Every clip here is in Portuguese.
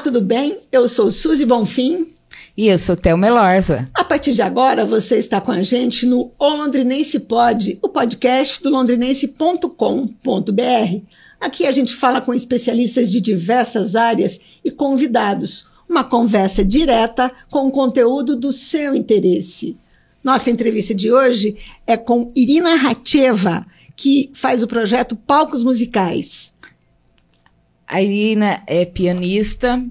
tudo bem? Eu sou Suzy Bonfim. E eu sou Thelma Melorza. A partir de agora, você está com a gente no O Londrinense Pod, o podcast do londrinense.com.br. Aqui a gente fala com especialistas de diversas áreas e convidados. Uma conversa direta com o conteúdo do seu interesse. Nossa entrevista de hoje é com Irina Ratcheva, que faz o projeto Palcos Musicais. A Irina é pianista,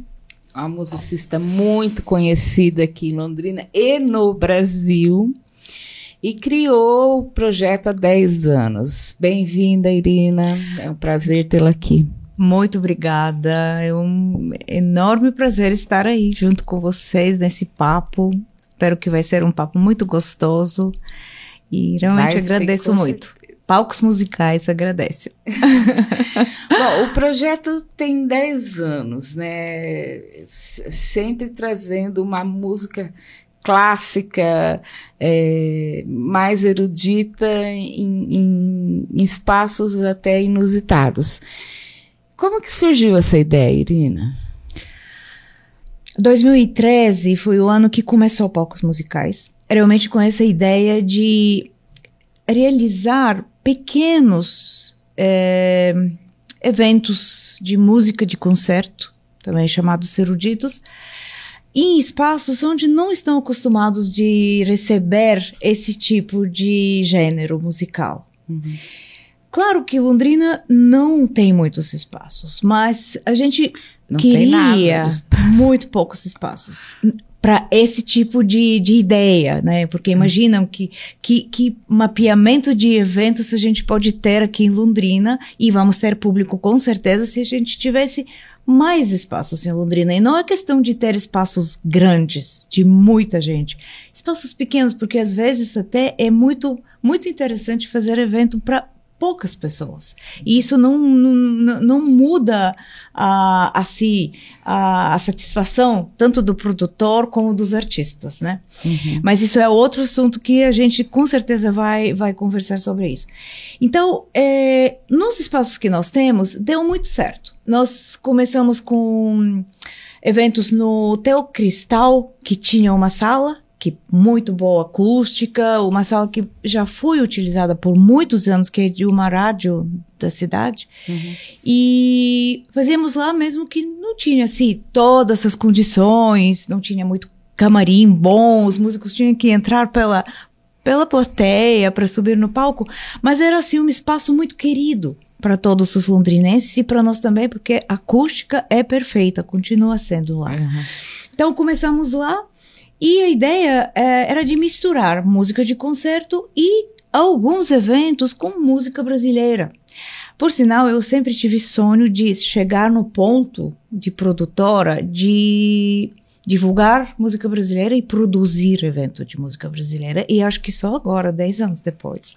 uma musicista muito conhecida aqui em Londrina e no Brasil, e criou o projeto há 10 anos. Bem-vinda, Irina. É um prazer tê-la aqui. Muito obrigada. É um enorme prazer estar aí junto com vocês nesse papo. Espero que vai ser um papo muito gostoso. E realmente vai agradeço muito. Palcos Musicais agradece. Bom, o projeto tem 10 anos, né? Sempre trazendo uma música clássica, é, mais erudita, em, em, em, espaços até inusitados. Como que surgiu essa ideia, Irina? 2013 foi o ano que começou Palcos Musicais. Realmente com essa ideia de realizar pequenos é, eventos de música de concerto, também chamados eruditos, em espaços onde não estão acostumados de receber esse tipo de gênero musical. Uhum. Claro que Londrina não tem muitos espaços, mas a gente não queria muito poucos espaços para esse tipo de, de ideia, né? Porque imaginam que, que, que mapeamento de eventos a gente pode ter aqui em Londrina e vamos ter público com certeza se a gente tivesse mais espaços em Londrina. E não é questão de ter espaços grandes, de muita gente. Espaços pequenos, porque às vezes até é muito, muito interessante fazer evento para poucas pessoas. E isso não, não, não muda a, assim, a, a, satisfação tanto do produtor como dos artistas, né? Uhum. Mas isso é outro assunto que a gente com certeza vai, vai conversar sobre isso. Então, é, nos espaços que nós temos, deu muito certo. Nós começamos com eventos no Teo Cristal, que tinha uma sala que muito boa acústica, uma sala que já foi utilizada por muitos anos, que é de uma rádio da cidade. Uhum. E fazíamos lá mesmo que não tinha assim todas as condições, não tinha muito camarim bom, os músicos tinham que entrar pela pela plateia para subir no palco, mas era assim um espaço muito querido para todos os londrinenses e para nós também, porque a acústica é perfeita, continua sendo lá. Uhum. Então começamos lá e a ideia é, era de misturar música de concerto e alguns eventos com música brasileira. Por sinal, eu sempre tive sonho de chegar no ponto de produtora de divulgar música brasileira e produzir evento de música brasileira. E acho que só agora, 10 anos depois,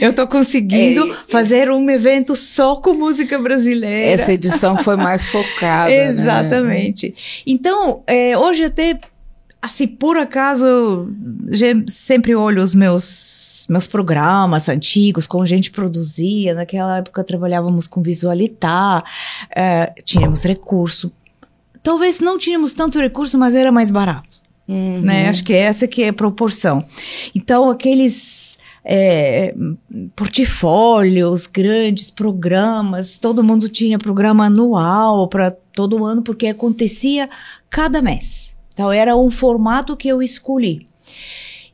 eu estou conseguindo é, fazer um evento só com música brasileira. Essa edição foi mais focada. Né? Exatamente. Né? Então, é, hoje até assim, por acaso, eu sempre olho os meus, meus programas antigos, como a gente produzia. Naquela época trabalhávamos com visualitar, é, tínhamos recurso. Talvez não tínhamos tanto recurso, mas era mais barato. Uhum. Né? Acho que essa que é a proporção. Então, aqueles é, portfólios, grandes programas, todo mundo tinha programa anual para todo ano, porque acontecia cada mês. Então, era um formato que eu escolhi.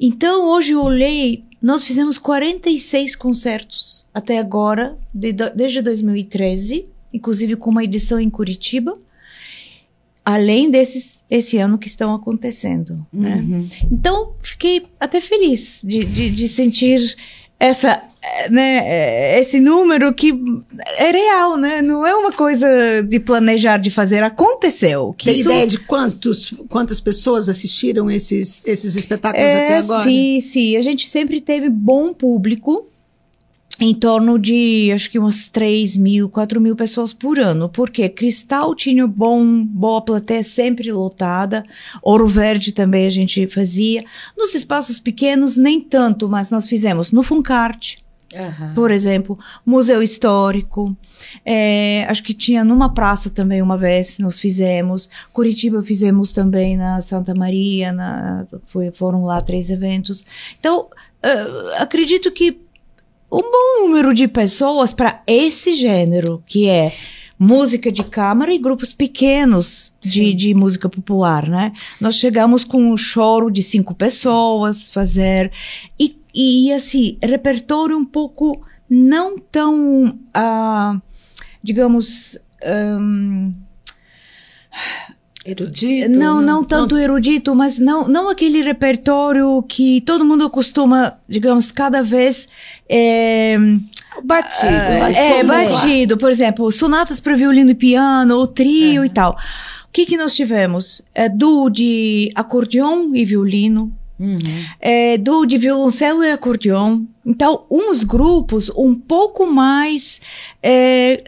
Então, hoje eu olhei, nós fizemos 46 concertos até agora, de, desde 2013, inclusive com uma edição em Curitiba, além desses esse ano que estão acontecendo. Né? Uhum. Então, fiquei até feliz de, de, de sentir essa né, esse número que é real, né? Não é uma coisa de planejar, de fazer, aconteceu. Que Tem isso... ideia de quantos, quantas pessoas assistiram esses, esses espetáculos é, até agora? Sim, sim. A gente sempre teve bom público em torno de, acho que umas 3 mil, 4 mil pessoas por ano, porque Cristal tinha bom, boa plateia sempre lotada, Ouro Verde também a gente fazia, nos espaços pequenos nem tanto, mas nós fizemos no Funcarte, Aham. por exemplo, museu histórico. É, acho que tinha numa praça também uma vez, nós fizemos. Curitiba fizemos também na Santa Maria, na, foi, foram lá três eventos. Então, eh, acredito que um bom número de pessoas para esse gênero, que é música de câmara e grupos pequenos de, de música popular, né? Nós chegamos com um choro de cinco pessoas, fazer e, e assim repertório um pouco não tão, ah, digamos, ahn, Erudito? não, né? não tanto erudito, mas não, não aquele repertório que todo mundo costuma, digamos, cada vez é, Batido. é, batido, batido. Por exemplo, sonatas para violino e piano, o trio e tal. O que que nós tivemos? É, duo de acordeon e violino, Uhum. é, duo de violoncelo e acordeon. Então, uns grupos um pouco mais é,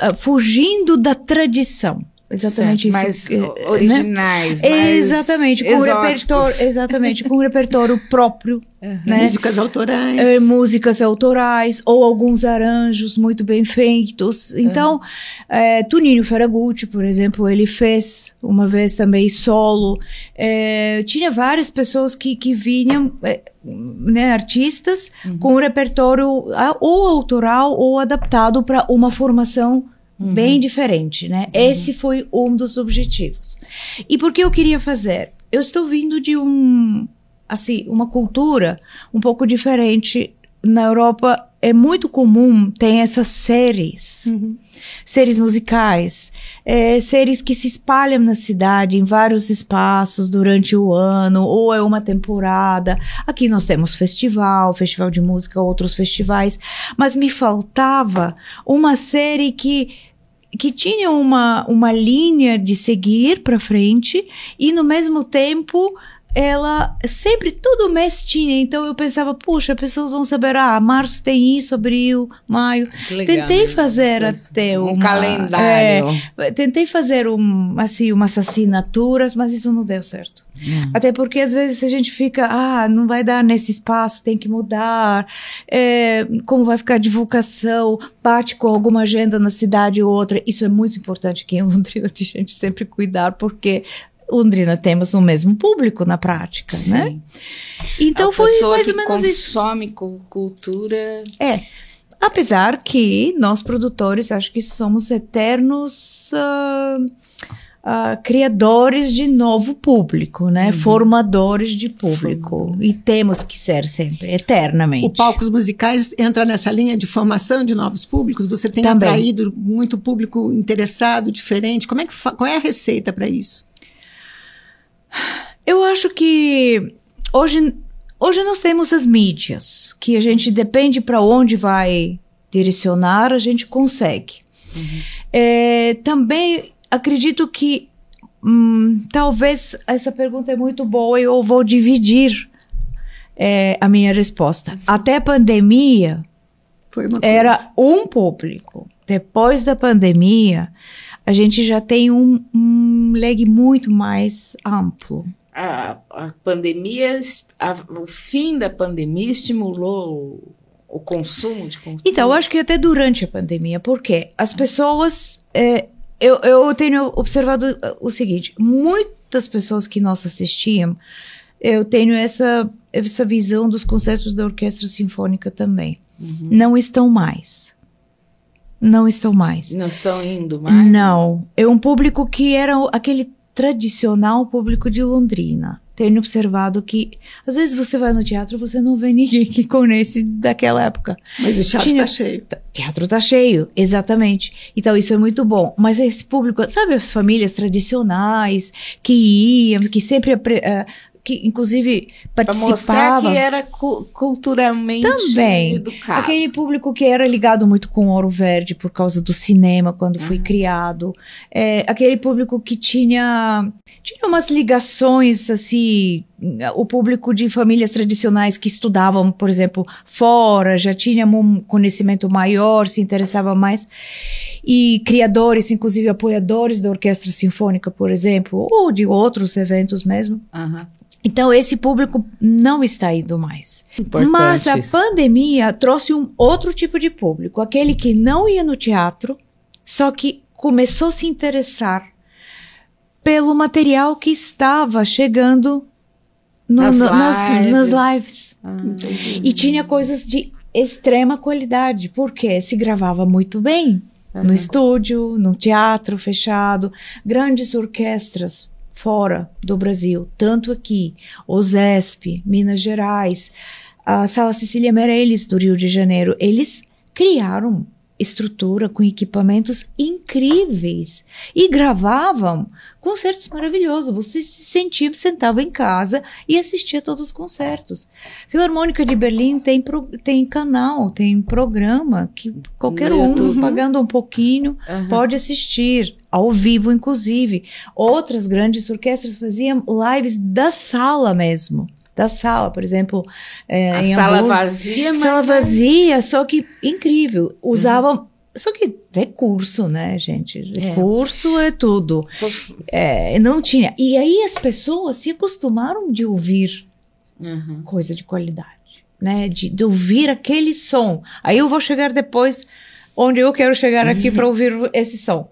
ah, fugindo da tradição. Exatamente Certo, isso. Mais né? originais, mais Exatamente, com exóticos. repertório, exatamente, com repertório próprio, né? Músicas autorais. É, músicas autorais ou alguns arranjos muito bem feitos. Então, é, Tuninho Ferragutti, por exemplo, ele fez uma vez também solo. É, tinha várias pessoas que, que vinham, é, né, artistas com um repertório ah, ou autoral ou adaptado para uma formação bem diferente, né? Esse foi um dos objetivos. E por que eu queria fazer? Eu estou vindo de um, assim, uma cultura um pouco diferente. Na Europa é muito comum tem essas séries, séries musicais, é, séries que se espalham na cidade em vários espaços durante o ano ou é uma temporada. Aqui nós temos festival, festival de música, outros festivais, mas me faltava uma série que que tinha uma, uma linha de seguir para frente e no mesmo tempo ela sempre todo mês tinha então eu pensava puxa pessoas vão saber ah março tem isso abril maio Que legal, tentei né? fazer Coisa- até um uma, calendário. é, tentei fazer um assim umas assinaturas mas isso não deu certo Hum. até porque às vezes a gente fica, ah, não vai dar nesse espaço, tem que mudar, é, como vai ficar a divulgação, bate com alguma agenda na cidade ou outra. Isso é muito importante aqui em Londrina, de gente sempre cuidar, porque Londrina temos o mesmo público na prática, né? Sim. Então a foi mais ou menos isso. consome cu- cultura. É. Apesar que nós produtores acho que somos eternos ah, ah, criadores de novo público, né? Formadores de público. E temos que ser sempre, eternamente. O Palcos Musicais entra nessa linha de formação de novos públicos? Você tem Também. atraído muito público interessado, diferente? Como é que qual é a receita para isso? Eu acho que hoje, hoje nós temos as mídias, que a gente depende para onde vai direcionar, a gente consegue. É, também acredito que hum, talvez essa pergunta é muito boa e eu vou dividir é, a minha resposta. Até a pandemia, era um público. Depois da pandemia, a gente já tem um, um leque muito mais amplo. A, a pandemia, a- o fim da pandemia estimulou o, consumo de cultura. Então, eu acho que até durante a pandemia, porque as pessoas. é, eu, eu tenho observado uh, o seguinte: muitas pessoas que nós assistíamos, eu tenho essa, essa visão dos concertos da orquestra sinfônica também. Não estão mais. Não estão mais. não estão indo mais. Não. É um público que era aquele tradicional público de Londrina. Tenho observado que, às vezes, você vai no teatro você não vê ninguém que conhece daquela época. Mas o teatro está cheio. T- Teatro tá cheio, exatamente. Então isso é muito bom. Mas esse público, sabe as famílias tradicionais que iam, que sempre, eh, que inclusive Para mostrar participavam. que era cu- culturalmente Também. educado. Aquele público que era ligado muito com Ouro Verde por causa do cinema quando foi criado. É, aquele público que tinha, tinha umas ligações, assim, o público de famílias tradicionais que estudavam, por exemplo, fora, já tinha um conhecimento maior, se interessava mais. E criadores, inclusive apoiadores da Orquestra Sinfônica, por exemplo, ou de outros eventos mesmo. Aham. Então, esse público não está indo mais. Importante Mas a isso. pandemia trouxe um outro tipo de público, aquele que não ia no teatro, só que começou a se interessar pelo material que estava chegando no- Nas no- nas, lives. nas lives. Ah, E tinha coisas de extrema qualidade, porque se gravava muito bem no estúdio, no teatro fechado, grandes orquestras fora do Brasil, tanto aqui, o ZESP, Minas Gerais, a Sala Cecília Meirelles do Rio de Janeiro, eles criaram estrutura com equipamentos incríveis e gravavam concertos maravilhosos. Você se sentia, sentava em casa e assistia todos os concertos. Filarmônica de Berlim tem, pro- tem canal, tem programa que qualquer No um, YouTube. pagando um pouquinho, Aham. pode assistir, ao vivo, inclusive. Outras grandes orquestras faziam lives da sala mesmo. Da sala, por exemplo. é, A em sala Hamburgo. vazia, mas. Sala vazia, só que incrível. Usavam. Só que recurso, né, gente? É. Recurso é tudo. É, não tinha. E aí as pessoas se acostumaram de ouvir Uhum. coisa de qualidade, né? De, de ouvir aquele som. Aí eu vou chegar depois onde eu quero chegar aqui para ouvir esse som.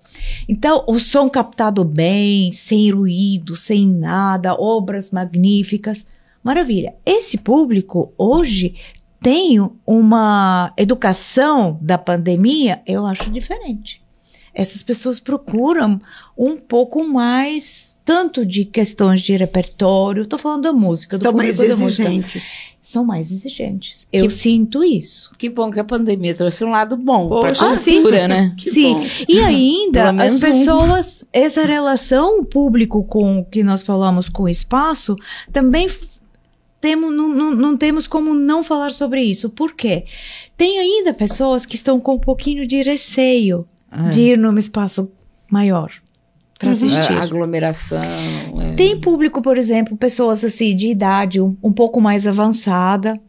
Então, o som captado bem, sem ruído, sem nada, obras magníficas. Maravilha. Esse público hoje tem uma educação da pandemia, eu acho diferente. Essas pessoas procuram um pouco mais, tanto de questões de repertório, estou falando da música, Estão mais exigentes. São mais exigentes. Eu Que- sinto isso. Que bom que a pandemia trouxe um lado bom para a Ah, sim. cultura, né? Que Sim. bom. E ainda, as menos um. pessoas, essa relação público com o que nós falamos com o espaço, também temos, não, não, não temos como não falar sobre isso. Por quê? Tem ainda pessoas que estão com um pouquinho de receio Ah, de ir num espaço maior para assistir. a aglomeração. é. Tem público, por exemplo, pessoas assim de idade um, um pouco mais avançada,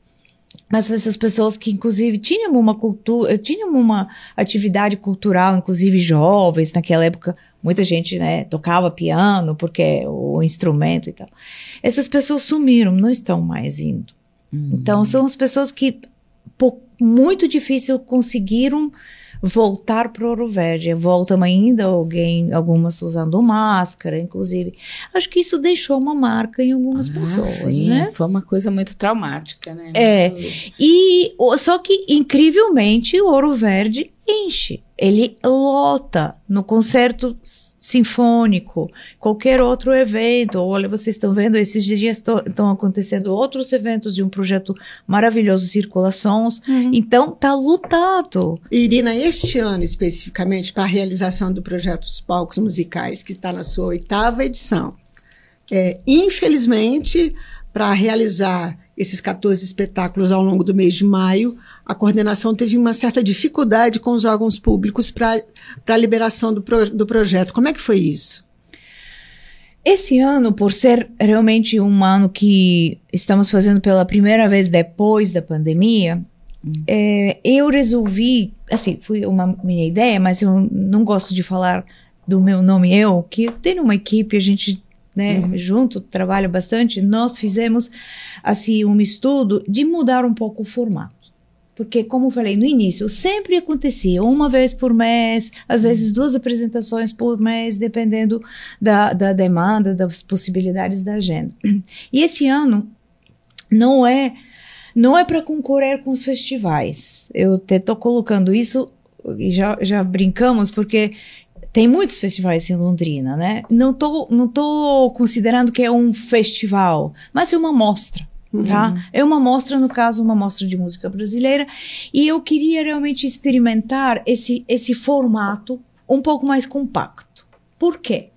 mas essas pessoas que inclusive tinham uma cultura, tinham uma atividade cultural, inclusive jovens naquela época, muita gente, né, tocava piano porque é o instrumento e tal. Essas pessoas sumiram, não estão mais indo. Então são as pessoas que po- muito difícil conseguiram voltar para o Ouro Verde. Voltam ainda alguém, algumas usando máscara, inclusive. Acho que isso deixou uma marca em algumas Ah, pessoas, sim, né? Foi uma coisa muito traumática, né? É. Muito- E só que incrivelmente o Ouro Verde enche. Ele lota no concerto sinfônico, qualquer outro evento. Olha, vocês estão vendo, esses dias estão acontecendo outros eventos de um projeto maravilhoso, Circulações. Então, tá lotado. Irina, este ano especificamente, para a realização do projeto dos palcos musicais, que está na sua oitava edição, é, infelizmente, para realizar esses 14 espetáculos ao longo do mês de maio, a coordenação teve uma certa dificuldade com os órgãos públicos para a liberação do, pro- do projeto. Como é que foi isso? Esse ano, por ser realmente um ano que estamos fazendo pela primeira vez depois da pandemia, é, eu resolvi, assim, foi uma minha ideia, mas eu não gosto de falar do meu nome eu, que tenho uma equipe, a gente, né, junto, trabalha bastante, nós fizemos, assim, um estudo de mudar um pouco o formato. Porque, como eu falei no início, sempre acontecia uma vez por mês, às vezes duas apresentações por mês, dependendo da, da demanda, das possibilidades da agenda. E esse ano não é não é para concorrer com os festivais. Eu estou colocando isso e já, já brincamos porque tem muitos festivais em Londrina, né? Não tô, não tô considerando que é um festival, mas é uma mostra. Tá? É uma mostra, no caso, uma mostra de música brasileira, e eu queria realmente experimentar esse, esse formato um pouco mais compacto. Por quê?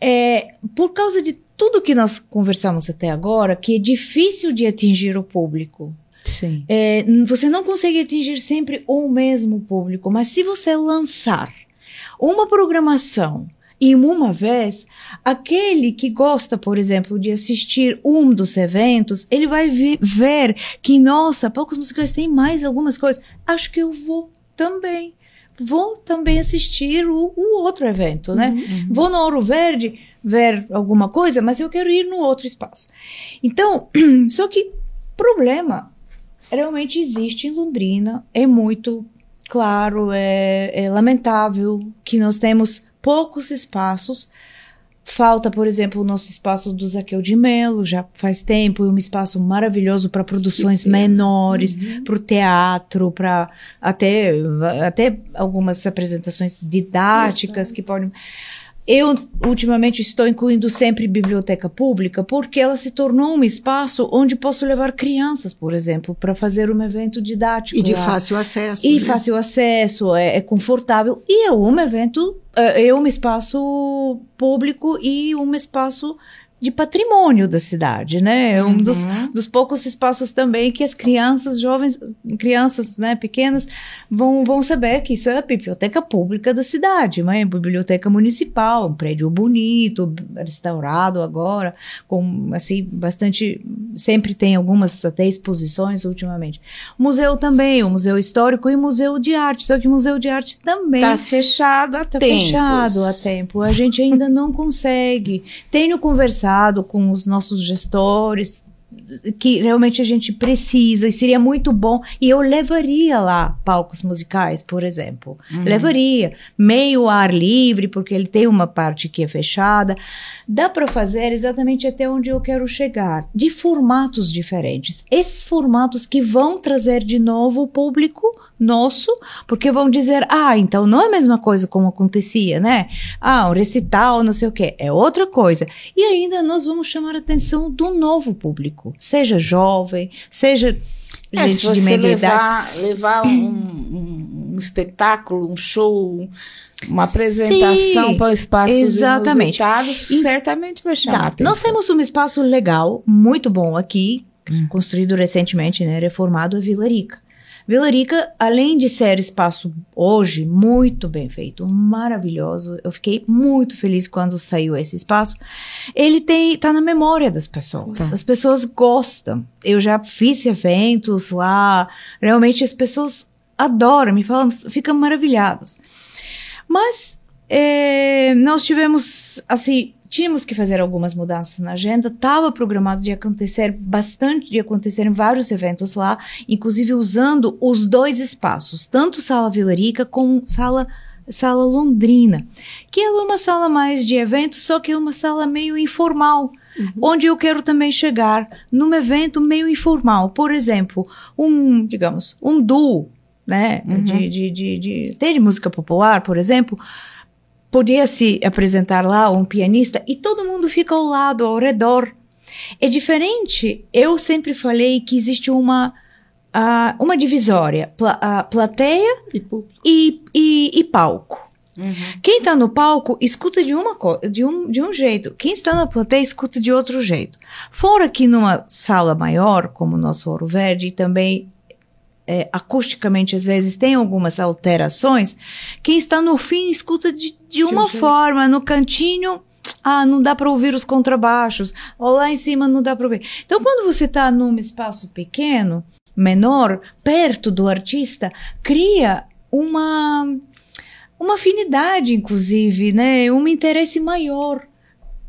É, por causa de tudo que nós conversamos até agora, que é difícil de atingir o público. Sim. É, você não consegue atingir sempre o mesmo público, mas se você lançar uma programação em uma vez, aquele que gosta, por exemplo, de assistir um dos eventos, ele vai ver que, nossa, poucos musicais têm mais algumas coisas. Acho que eu vou também. Vou também assistir o, o outro evento, né? Vou no Ouro Verde, ver alguma coisa, mas eu quero ir no outro espaço. Então, só que problema realmente existe em Londrina, é muito claro, é, é lamentável que nós temos poucos espaços Falta, por exemplo, o nosso espaço do Zaqueu de Melo, já faz tempo, e um espaço maravilhoso para produções menores, uhum. para o teatro, para até, até algumas apresentações didáticas que podem. Eu, ultimamente, estou incluindo sempre biblioteca pública, porque ela se tornou um espaço onde posso levar crianças, por exemplo, para fazer um evento didático. E de lá. fácil acesso. E né? fácil acesso, é, é, confortável. E é um evento, é, é um espaço público e um espaço de patrimônio da cidade, né? É um uhum. dos, dos poucos espaços também que as crianças, jovens, crianças, né, pequenas, vão, vão saber que isso é a biblioteca pública da cidade, né? Biblioteca municipal, um prédio bonito, restaurado agora, com, assim, bastante, sempre tem algumas até exposições ultimamente. museu também, o Museu Histórico e Museu de Arte, só que o Museu de Arte também... Tá fechado há tá tempos. fechado há tempo, a gente ainda não consegue. Tenho conversado conversado com os nossos gestores, que realmente a gente precisa e seria muito bom. E eu levaria lá palcos musicais, por exemplo. Uhum. Levaria. Meio ar livre, porque ele tem uma parte que é fechada. Dá para fazer exatamente até onde eu quero chegar, de formatos diferentes. Esses formatos que vão trazer de novo o público nosso, porque vão dizer, ah, então não é a mesma coisa como acontecia, né? Ah, um recital, não sei o quê, é outra coisa. E ainda nós vamos chamar a atenção do novo público, seja jovem, seja é, gente se você de média levar, idade. levar um, um, um, espetáculo, um show, uma apresentação para o espaço exatamente. E, certamente vai chamar tá, atenção. Nós temos um espaço legal, muito bom aqui, hum. construído recentemente, né, reformado, a Vila Rica. Vila Rica, além de ser espaço hoje muito bem feito, maravilhoso, eu fiquei muito feliz quando saiu esse espaço. Ele tem tá na memória das pessoas. Tá. As pessoas gostam. Eu já fiz eventos lá, realmente as pessoas adoram, me falam, ficam maravilhados. Mas é, nós tivemos assim tínhamos que fazer algumas mudanças na agenda, estava programado de acontecer bastante, de acontecer vários eventos lá, inclusive usando os dois espaços, tanto Sala Vila Rica como Sala Sala Londrina, que é uma sala mais de eventos, só que é uma sala meio informal, uhum. onde eu quero também chegar num evento meio informal, por exemplo, um, digamos, um duo, né, uhum. de, de, de, de, de música popular, por exemplo, podia se apresentar lá um pianista e todo mundo fica ao lado, ao redor. É diferente. Eu sempre falei que existe uma uh, uma divisória, pla, uh, plateia e, e, e, palco. Uhum. Quem está no palco escuta de, uma, de, um, de um jeito. Quem está na plateia escuta de outro jeito. Fora que numa sala maior, como o nosso Ouro Verde, e também é, acusticamente às vezes tem algumas alterações, quem está no fim escuta de, de uma forma, no cantinho, ah, não dá para ouvir os contrabaixos, ou lá em cima não dá para ouvir. Então, quando você está num espaço pequeno, menor, perto do artista, cria uma uma afinidade, inclusive, né, um interesse maior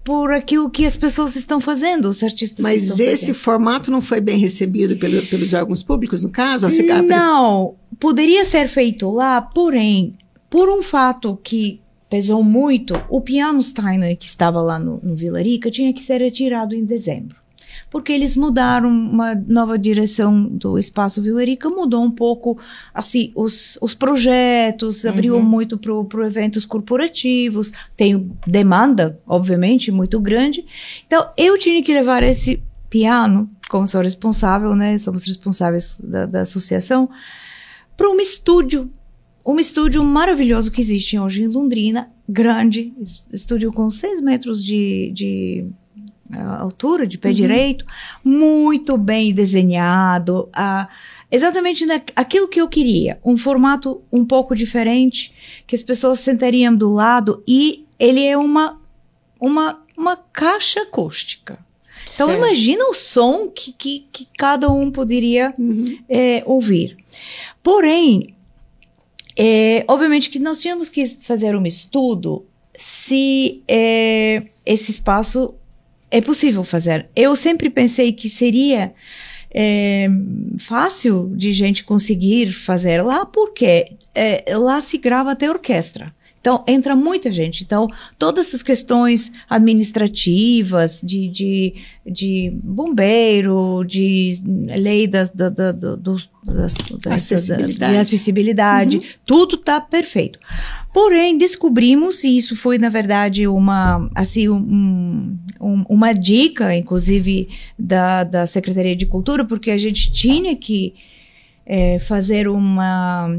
por aquilo que as pessoas estão fazendo, os artistas. Mas esse fazendo. formato não foi bem recebido pelo, pelos órgãos públicos, no caso? Não, poderia ser feito lá, porém, por um fato que pesou muito, o piano Steiner que estava lá no, no Vila Rica tinha que ser retirado em dezembro porque eles mudaram uma nova direção do Espaço Vilarica, mudou um pouco, assim, os, os projetos, abriu uhum. muito para eventos corporativos, tem demanda, obviamente, muito grande. Então, eu tinha que levar esse piano, como sou responsável, né, somos responsáveis da, da associação, para um estúdio um estúdio maravilhoso que existe hoje em Londrina, grande, estúdio com seis metros de, de altura de pé uhum. direito, muito bem desenhado, exatamente na, aquilo que eu queria, um formato um pouco diferente, que as pessoas sentariam do lado e ele é uma uma, uma caixa acústica. Então certo. imagina o som que, que, que cada um poderia uhum. é, ouvir. Porém, é, obviamente que nós tínhamos que fazer um estudo se é, esse espaço é possível fazer. Eu sempre pensei que seria é, fácil de gente conseguir fazer lá, porque é, lá se grava até orquestra. Então, entra muita gente. Então, todas essas questões administrativas, de, de, de bombeiro, de lei da, da, da, da, da acessibilidade, de acessibilidade uhum. tudo está perfeito. Porém, descobrimos, e isso foi, na verdade, uma, assim, um, um, uma dica, inclusive, da, da Secretaria de Cultura, porque a gente tinha que é, fazer uma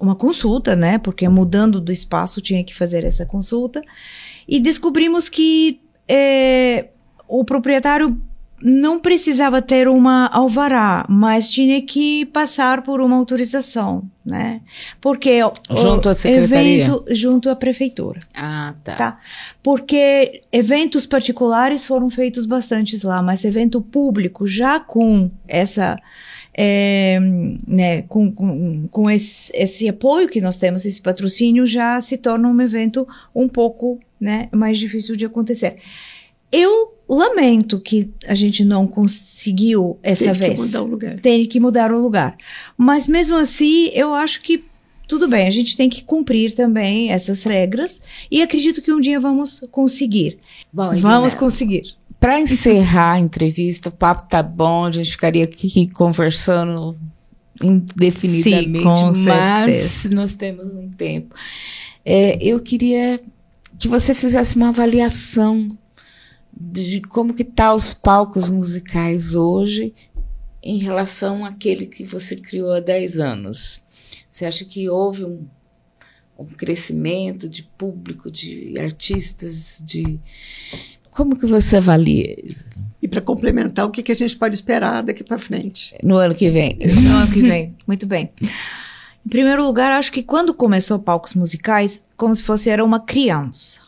uma consulta, né? Porque mudando do espaço tinha que fazer essa consulta. E descobrimos que é, o proprietário não precisava ter uma alvará, mas tinha que passar por uma autorização, né? Porque junto à secretaria, evento junto à prefeitura. Ah, tá. tá. Porque eventos particulares foram feitos bastantes lá, mas evento público já com essa é, né, com, com, com esse, esse, apoio que nós temos, esse patrocínio, já se torna um evento um pouco né, mais difícil de acontecer. Eu lamento que a gente não conseguiu essa Tem vez. Tem que mudar o lugar. Tem que mudar o lugar. Mas mesmo assim, eu acho que tudo bem, a gente tem que cumprir também essas regras e acredito que um dia vamos conseguir. Bom, vamos conseguir. Para encerrar a entrevista, o papo tá bom, a gente ficaria aqui conversando indefinidamente, Sim, mas certeza. nós temos um tempo. É, eu queria que você fizesse uma avaliação de como que tá os palcos musicais hoje em relação àquele que você criou há 10 anos. Você acha que houve um, um crescimento de público, de artistas, de como que você avalia isso? E para complementar, o que, que a gente pode esperar daqui para frente? No ano que vem. No ano que vem. Muito bem. Em primeiro lugar, acho que quando começou palcos musicais, como se fosse era uma criança.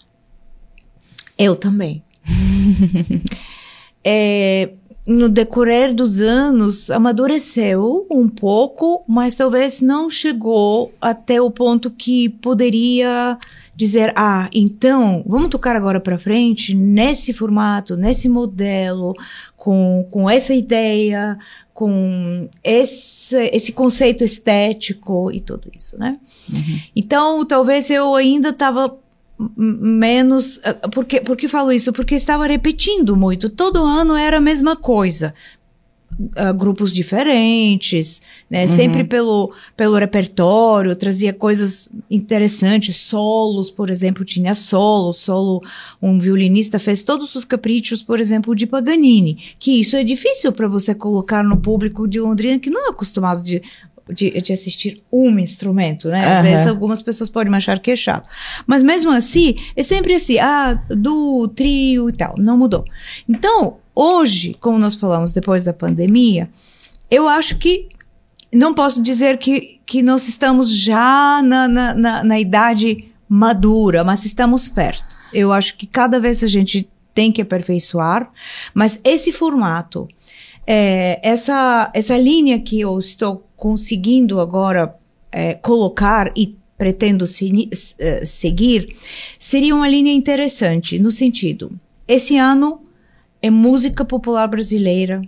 Eu também. é, no decorrer dos anos, amadureceu um pouco, mas talvez não chegou até o ponto que poderia dizer, ah, então, vamos tocar agora para frente nesse formato, nesse modelo, com, com essa ideia, com esse, esse conceito estético e tudo isso, né? Uhum. Então, talvez eu ainda estava menos. Por que, por que falo isso? Porque estava repetindo muito. Todo ano era a mesma coisa uh, grupos diferentes, né? Uhum. Sempre pelo, pelo repertório, trazia coisas interessantes, solos, por exemplo, tinha solo, solo, um violinista fez todos os caprichos, por exemplo, de Paganini, que isso é difícil para você colocar no público de Londrina que não é acostumado de de, de, assistir um instrumento, né? Às uhum. vezes algumas pessoas podem achar que é chato. Mas mesmo assim, é sempre assim, ah, do trio e tal, não mudou. Então, Hoje, como nós falamos depois da pandemia, eu acho que não posso dizer que, que nós estamos já na, na, na, na idade madura, mas estamos perto. Eu acho que cada vez a gente tem que aperfeiçoar, mas esse formato, é, essa, essa linha que eu estou conseguindo agora é, colocar e pretendo se, uh, seguir, seria uma linha interessante, no sentido, esse ano é música popular brasileira,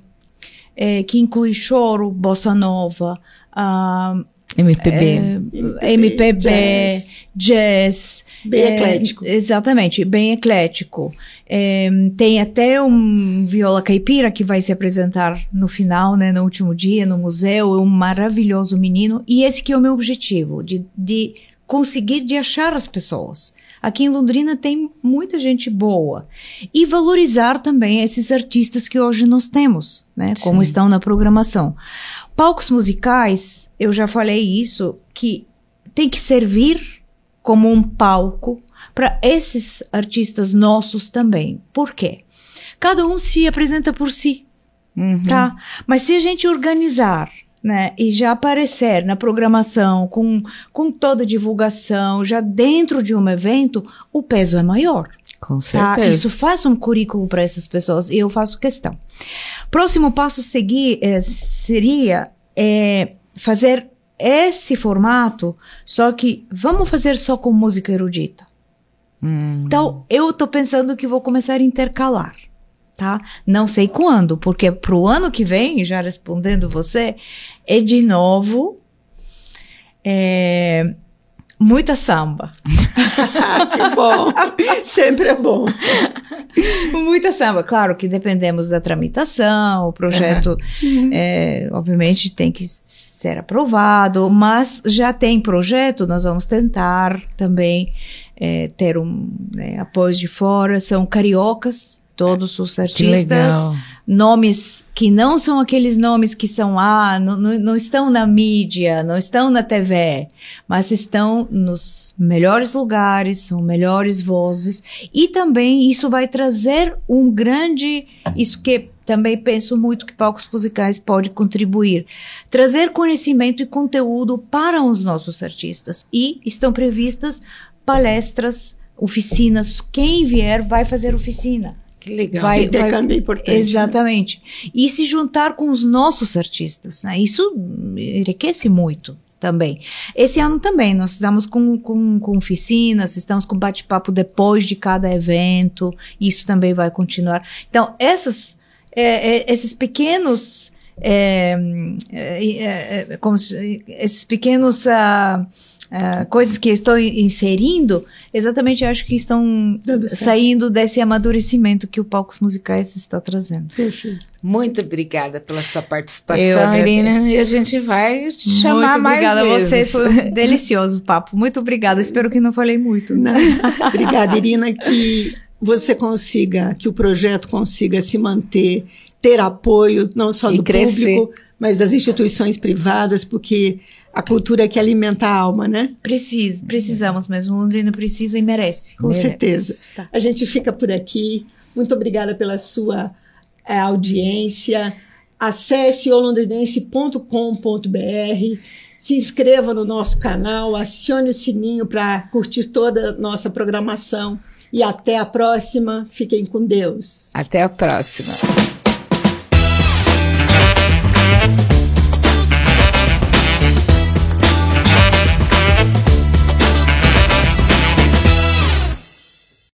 é, que inclui choro, bossa nova, uh, MPB. É, MPB, jazz. jazz bem é, eclético. Exatamente, bem eclético. É, tem até um viola caipira que vai se apresentar no final, né, no último dia, no museu. É um maravilhoso menino. E esse que é o meu objetivo, de, de conseguir de achar as pessoas. Aqui em Londrina tem muita gente boa. E valorizar também esses artistas que hoje nós temos, né? Como Sim. estão na programação. Palcos musicais, eu já falei isso, que tem que servir como um palco para esses artistas nossos também. Por quê? Cada um se apresenta por si, uhum. tá? Mas se a gente organizar né, e já aparecer na programação com, com toda a divulgação, já dentro de um evento, o peso é maior. Com tá? certeza. Tá? Isso faz um currículo para essas pessoas e eu faço questão. Próximo passo seguir é, seria é, fazer esse formato, só que vamos fazer só com música erudita. Hum. Então, eu estou pensando que vou começar a intercalar. Tá? Não sei quando, porque para o ano que vem, já respondendo você, é de novo é, muita samba. que bom! Sempre é bom. Muita samba. Claro que dependemos da tramitação, o projeto, uhum. é, obviamente, tem que ser aprovado, mas já tem projeto, nós vamos tentar também é, ter um né, apoio de fora. São cariocas, todos os artistas. Nomes que não são aqueles nomes que são, ah, não, não, não, estão na mídia, não estão na TV, mas estão nos melhores lugares, são melhores vozes. E também isso vai trazer um grande, isso que também penso muito que palcos musicais pode contribuir, trazer conhecimento e conteúdo para os nossos artistas. E estão previstas palestras, oficinas, quem vier vai fazer oficina. Que legal. Vai, Esse intercâmbio vai, é importante. Né? Exatamente. Né? E se juntar com os nossos artistas. Né? Isso enriquece muito também. Esse ano também, nós estamos com, com, com oficinas, estamos com bate-papo depois de cada evento, isso também vai continuar. Então, essas, é, é, esses pequenos. É, é, é como se, esses pequenos. Uh, uh, coisas que estou inserindo, exatamente acho que estão saindo desse amadurecimento que o Palcos Musicais está trazendo. Muito obrigada pela sua participação, Irina. E a gente vai te chamar muito mais obrigada vezes. Obrigada a você, foi delicioso o papo. Muito obrigada. Espero que não falei muito. Não. obrigada, Irina, que você consiga, que o projeto consiga se manter, ter apoio não só e do crescer. público, mas das instituições privadas, porque a cultura que alimenta a alma, né? Precisa, precisamos mesmo. Londrina precisa e merece. Com merece. certeza. Tá. A gente fica por aqui. Muito obrigada pela sua é, audiência. Acesse olondrinense.com.br, se inscreva no nosso canal, acione o sininho para curtir toda a nossa programação. E até a próxima. Fiquem com Deus. Até a próxima.